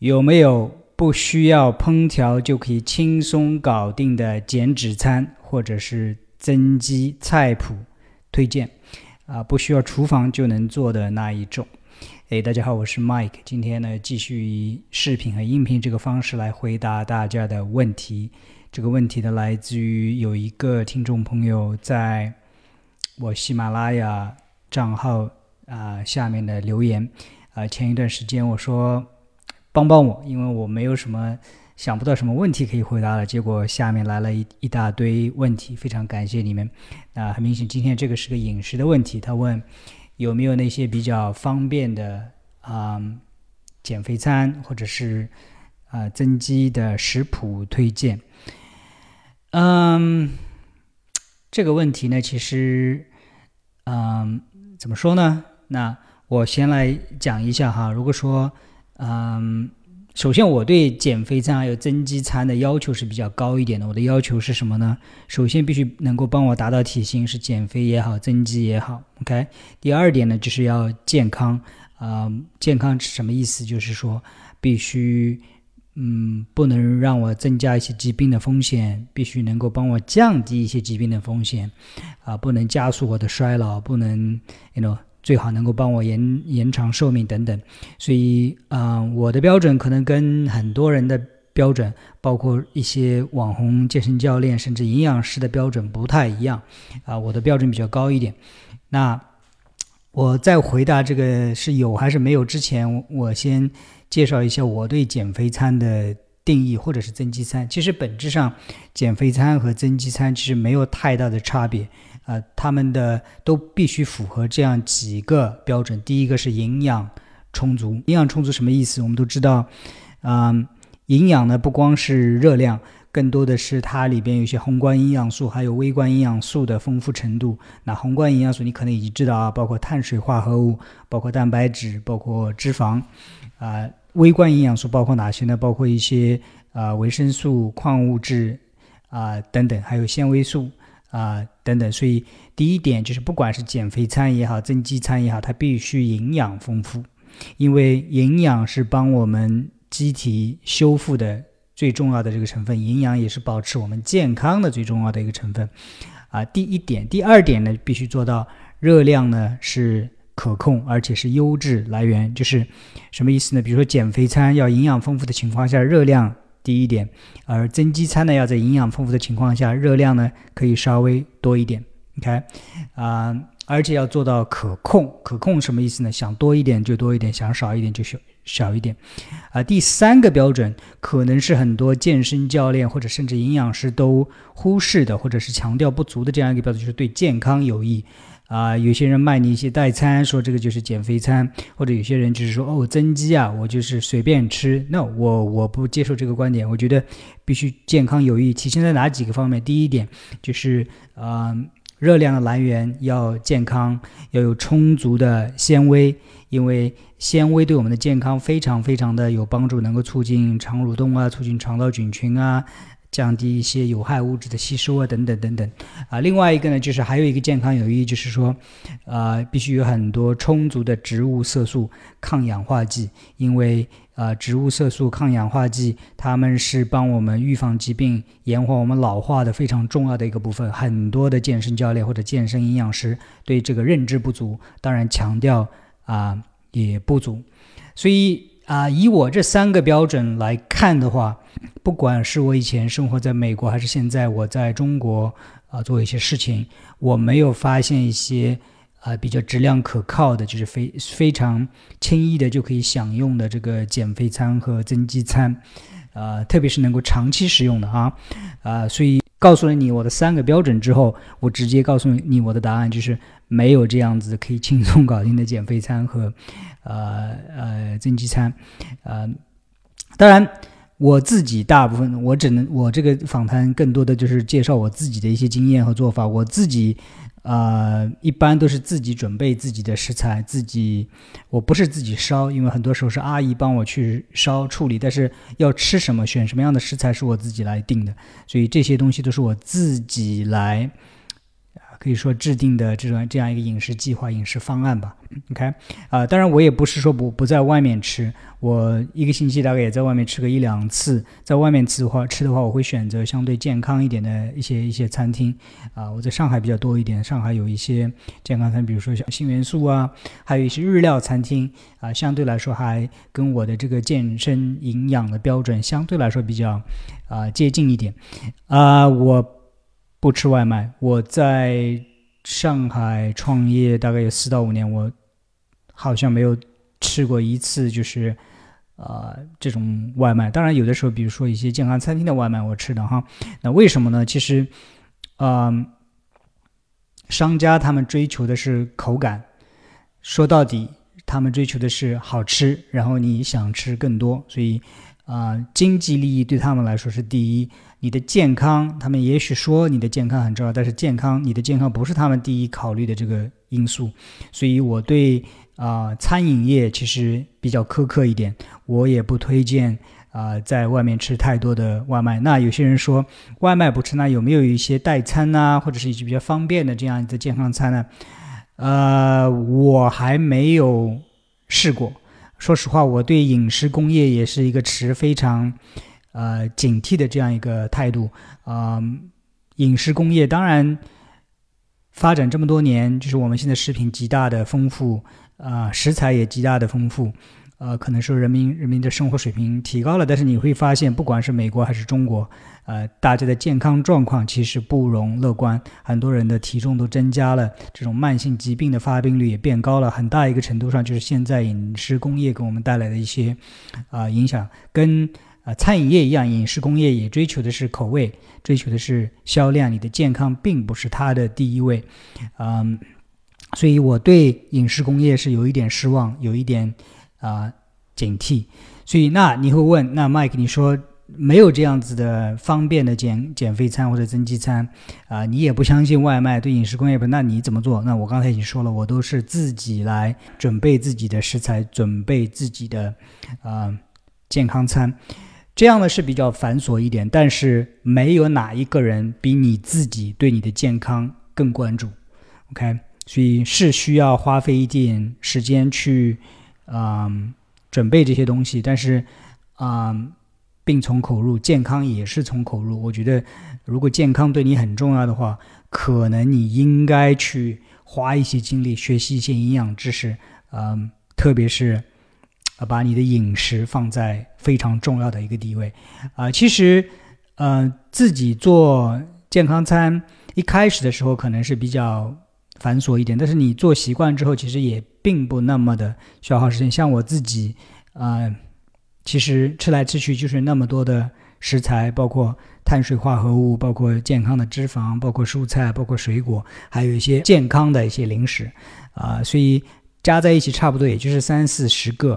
有没有不需要烹调就可以轻松搞定的减脂餐或者是增肌菜谱推荐？啊，不需要厨房就能做的那一种。哎，大家好，我是 Mike，今天呢继续以视频和音频这个方式来回答大家的问题。这个问题呢来自于有一个听众朋友在我喜马拉雅账号啊下面的留言啊，前一段时间我说。帮帮我，因为我没有什么想不到什么问题可以回答了。结果下面来了一一大堆问题，非常感谢你们。那很明显，今天这个是个饮食的问题。他问有没有那些比较方便的啊减肥餐，或者是啊增肌的食谱推荐？嗯，这个问题呢，其实嗯怎么说呢？那我先来讲一下哈。如果说嗯，首先我对减肥餐还有增肌餐的要求是比较高一点的。我的要求是什么呢？首先必须能够帮我达到体型，是减肥也好，增肌也好。OK。第二点呢，就是要健康。啊，健康是什么意思？就是说必须，嗯，不能让我增加一些疾病的风险，必须能够帮我降低一些疾病的风险。啊，不能加速我的衰老，不能，you know。最好能够帮我延延长寿命等等，所以啊，我的标准可能跟很多人的标准，包括一些网红健身教练甚至营养师的标准不太一样啊。我的标准比较高一点。那我在回答这个是有还是没有之前，我先介绍一下我对减肥餐的定义，或者是增肌餐。其实本质上，减肥餐和增肌餐其实没有太大的差别。啊，他们的都必须符合这样几个标准。第一个是营养充足，营养充足什么意思？我们都知道，嗯，营养呢不光是热量，更多的是它里边有一些宏观营养素，还有微观营养素的丰富程度。那宏观营养素你可能已经知道啊，包括碳水化合物，包括蛋白质，包括脂肪。啊，微观营养素包括哪些呢？包括一些啊维生素、矿物质啊等等，还有纤维素。啊，等等，所以第一点就是，不管是减肥餐也好，增肌餐也好，它必须营养丰富，因为营养是帮我们机体修复的最重要的这个成分，营养也是保持我们健康的最重要的一个成分。啊，第一点，第二点呢，必须做到热量呢是可控，而且是优质来源，就是什么意思呢？比如说减肥餐要营养丰富的情况下，热量。低一点，而增肌餐呢，要在营养丰富的情况下，热量呢可以稍微多一点。OK，啊，而且要做到可控。可控什么意思呢？想多一点就多一点，想少一点就少少一点。啊，第三个标准可能是很多健身教练或者甚至营养师都忽视的，或者是强调不足的这样一个标准，就是对健康有益。啊，有些人卖你一些代餐，说这个就是减肥餐，或者有些人就是说哦增肌啊，我就是随便吃。那我我不接受这个观点，我觉得必须健康有益，体现在哪几个方面？第一点就是啊，热量的来源要健康，要有充足的纤维，因为纤维对我们的健康非常非常的有帮助，能够促进肠蠕动啊，促进肠道菌群啊。降低一些有害物质的吸收啊，等等等等，啊，另外一个呢，就是还有一个健康有益，就是说，啊，必须有很多充足的植物色素、抗氧化剂，因为啊，植物色素、抗氧化剂，它们是帮我们预防疾病、延缓我们老化的非常重要的一个部分。很多的健身教练或者健身营养师对这个认知不足，当然强调啊也不足，所以。啊，以我这三个标准来看的话，不管是我以前生活在美国，还是现在我在中国啊做一些事情，我没有发现一些啊比较质量可靠的，就是非非常轻易的就可以享用的这个减肥餐和增肌餐，啊，特别是能够长期使用的啊，啊，所以。告诉了你我的三个标准之后，我直接告诉你我的答案就是没有这样子可以轻松搞定的减肥餐和，呃呃增肌餐，呃，当然我自己大部分我只能我这个访谈更多的就是介绍我自己的一些经验和做法，我自己。呃，一般都是自己准备自己的食材，自己我不是自己烧，因为很多时候是阿姨帮我去烧处理。但是要吃什么，选什么样的食材是我自己来定的，所以这些东西都是我自己来可以说制定的这种这样一个饮食计划、饮食方案吧。OK，啊，当然我也不是说不不在外面吃，我一个星期大概也在外面吃个一两次。在外面吃的话，吃的话，我会选择相对健康一点的一些一些餐厅。啊，我在上海比较多一点，上海有一些健康餐，比如说像新元素啊，还有一些日料餐厅啊，相对来说还跟我的这个健身营养的标准相对来说比较啊接近一点。啊，我。不吃外卖。我在上海创业大概有四到五年，我好像没有吃过一次，就是啊这种外卖。当然，有的时候，比如说一些健康餐厅的外卖，我吃的哈。那为什么呢？其实，嗯，商家他们追求的是口感，说到底，他们追求的是好吃，然后你想吃更多，所以啊，经济利益对他们来说是第一。你的健康，他们也许说你的健康很重要，但是健康，你的健康不是他们第一考虑的这个因素。所以我对啊餐饮业其实比较苛刻一点，我也不推荐啊在外面吃太多的外卖。那有些人说外卖不吃，那有没有一些代餐啊，或者是一些比较方便的这样的健康餐呢？呃，我还没有试过。说实话，我对饮食工业也是一个持非常。呃，警惕的这样一个态度啊，饮食工业当然发展这么多年，就是我们现在食品极大的丰富啊，食材也极大的丰富，呃，可能说人民人民的生活水平提高了，但是你会发现，不管是美国还是中国，呃，大家的健康状况其实不容乐观，很多人的体重都增加了，这种慢性疾病的发病率也变高了，很大一个程度上就是现在饮食工业给我们带来的一些啊影响跟。啊，餐饮业一样，饮食工业也追求的是口味，追求的是销量。你的健康并不是它的第一位，嗯，所以我对饮食工业是有一点失望，有一点啊警惕。所以那你会问，那 Mike，你说没有这样子的方便的减减肥餐或者增肌餐啊？你也不相信外卖对饮食工业不？那你怎么做？那我刚才已经说了，我都是自己来准备自己的食材，准备自己的啊健康餐。这样呢是比较繁琐一点，但是没有哪一个人比你自己对你的健康更关注，OK？所以是需要花费一点时间去，嗯，准备这些东西。但是，嗯，病从口入，健康也是从口入。我觉得，如果健康对你很重要的话，可能你应该去花一些精力学习一些营养知识，嗯，特别是。啊，把你的饮食放在非常重要的一个地位，啊，其实，呃，自己做健康餐一开始的时候可能是比较繁琐一点，但是你做习惯之后，其实也并不那么的消耗时间。像我自己，啊，其实吃来吃去就是那么多的食材，包括碳水化合物，包括健康的脂肪，包括蔬菜，包括水果，还有一些健康的一些零食，啊，所以。加在一起差不多也就是三四十个，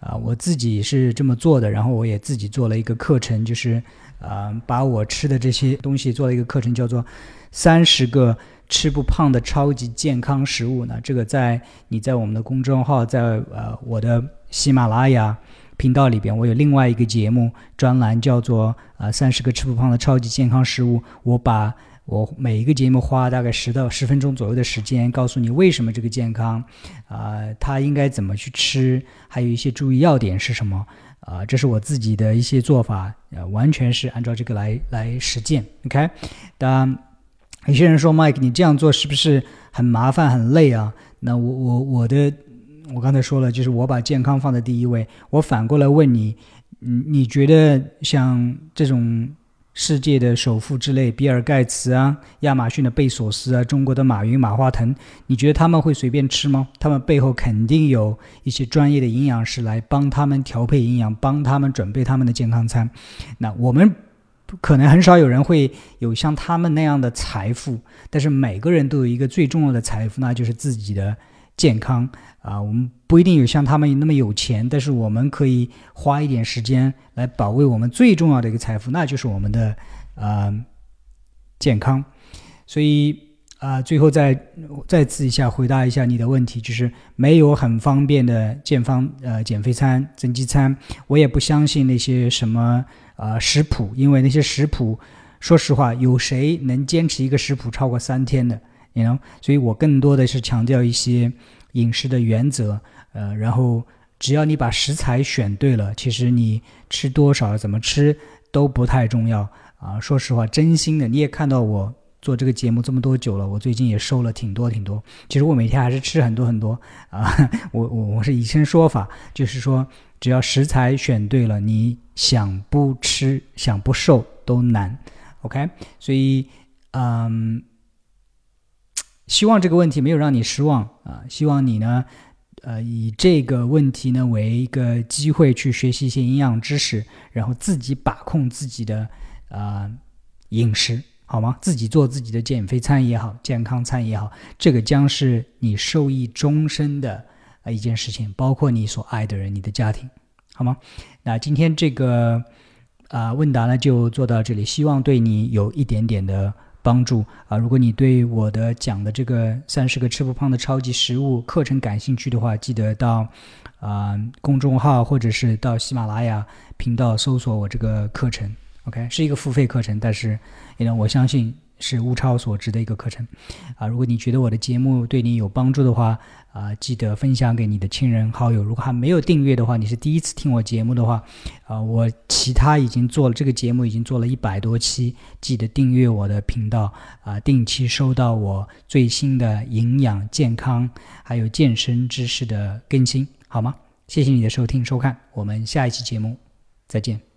啊，我自己是这么做的，然后我也自己做了一个课程，就是，啊，把我吃的这些东西做了一个课程，叫做三十个吃不胖的超级健康食物。那这个在你在我们的公众号，在呃我的喜马拉雅频道里边，我有另外一个节目专栏，叫做啊三十个吃不胖的超级健康食物，我把。我每一个节目花大概十到十分钟左右的时间，告诉你为什么这个健康，啊，它应该怎么去吃，还有一些注意要点是什么，啊，这是我自己的一些做法，呃，完全是按照这个来来实践。OK，当，有些人说 Mike，你这样做是不是很麻烦很累啊？那我我我的，我刚才说了，就是我把健康放在第一位。我反过来问你，嗯，你觉得像这种？世界的首富之类，比尔盖茨啊，亚马逊的贝索斯啊，中国的马云、马化腾，你觉得他们会随便吃吗？他们背后肯定有一些专业的营养师来帮他们调配营养，帮他们准备他们的健康餐。那我们可能很少有人会有像他们那样的财富，但是每个人都有一个最重要的财富，那就是自己的健康。啊，我们不一定有像他们那么有钱，但是我们可以花一点时间来保卫我们最重要的一个财富，那就是我们的啊健康。所以啊，最后再再次一下回答一下你的问题，就是没有很方便的健方呃减肥餐、增肌餐，我也不相信那些什么啊食谱，因为那些食谱，说实话，有谁能坚持一个食谱超过三天的？，you know，所以我更多的是强调一些饮食的原则，呃，然后只要你把食材选对了，其实你吃多少、怎么吃都不太重要啊。说实话，真心的，你也看到我做这个节目这么多久了，我最近也瘦了挺多挺多。其实我每天还是吃很多很多啊，我我我是以身说法，就是说只要食材选对了，你想不吃、想不瘦都难。OK，所以嗯。希望这个问题没有让你失望啊！希望你呢，呃，以这个问题呢为一个机会去学习一些营养知识，然后自己把控自己的啊饮食，好吗？自己做自己的减肥餐也好，健康餐也好，这个将是你受益终身的啊一件事情，包括你所爱的人，你的家庭，好吗？那今天这个啊问答呢就做到这里，希望对你有一点点的。帮助啊！如果你对我的讲的这个三十个吃不胖的超级食物课程感兴趣的话，记得到啊公众号或者是到喜马拉雅频道搜索我这个课程。OK，是一个付费课程，但是因为我相信。是物超所值的一个课程，啊，如果你觉得我的节目对你有帮助的话，啊，记得分享给你的亲人好友。如果还没有订阅的话，你是第一次听我节目的话，啊，我其他已经做了这个节目已经做了一百多期，记得订阅我的频道，啊，定期收到我最新的营养健康还有健身知识的更新，好吗？谢谢你的收听收看，我们下一期节目再见。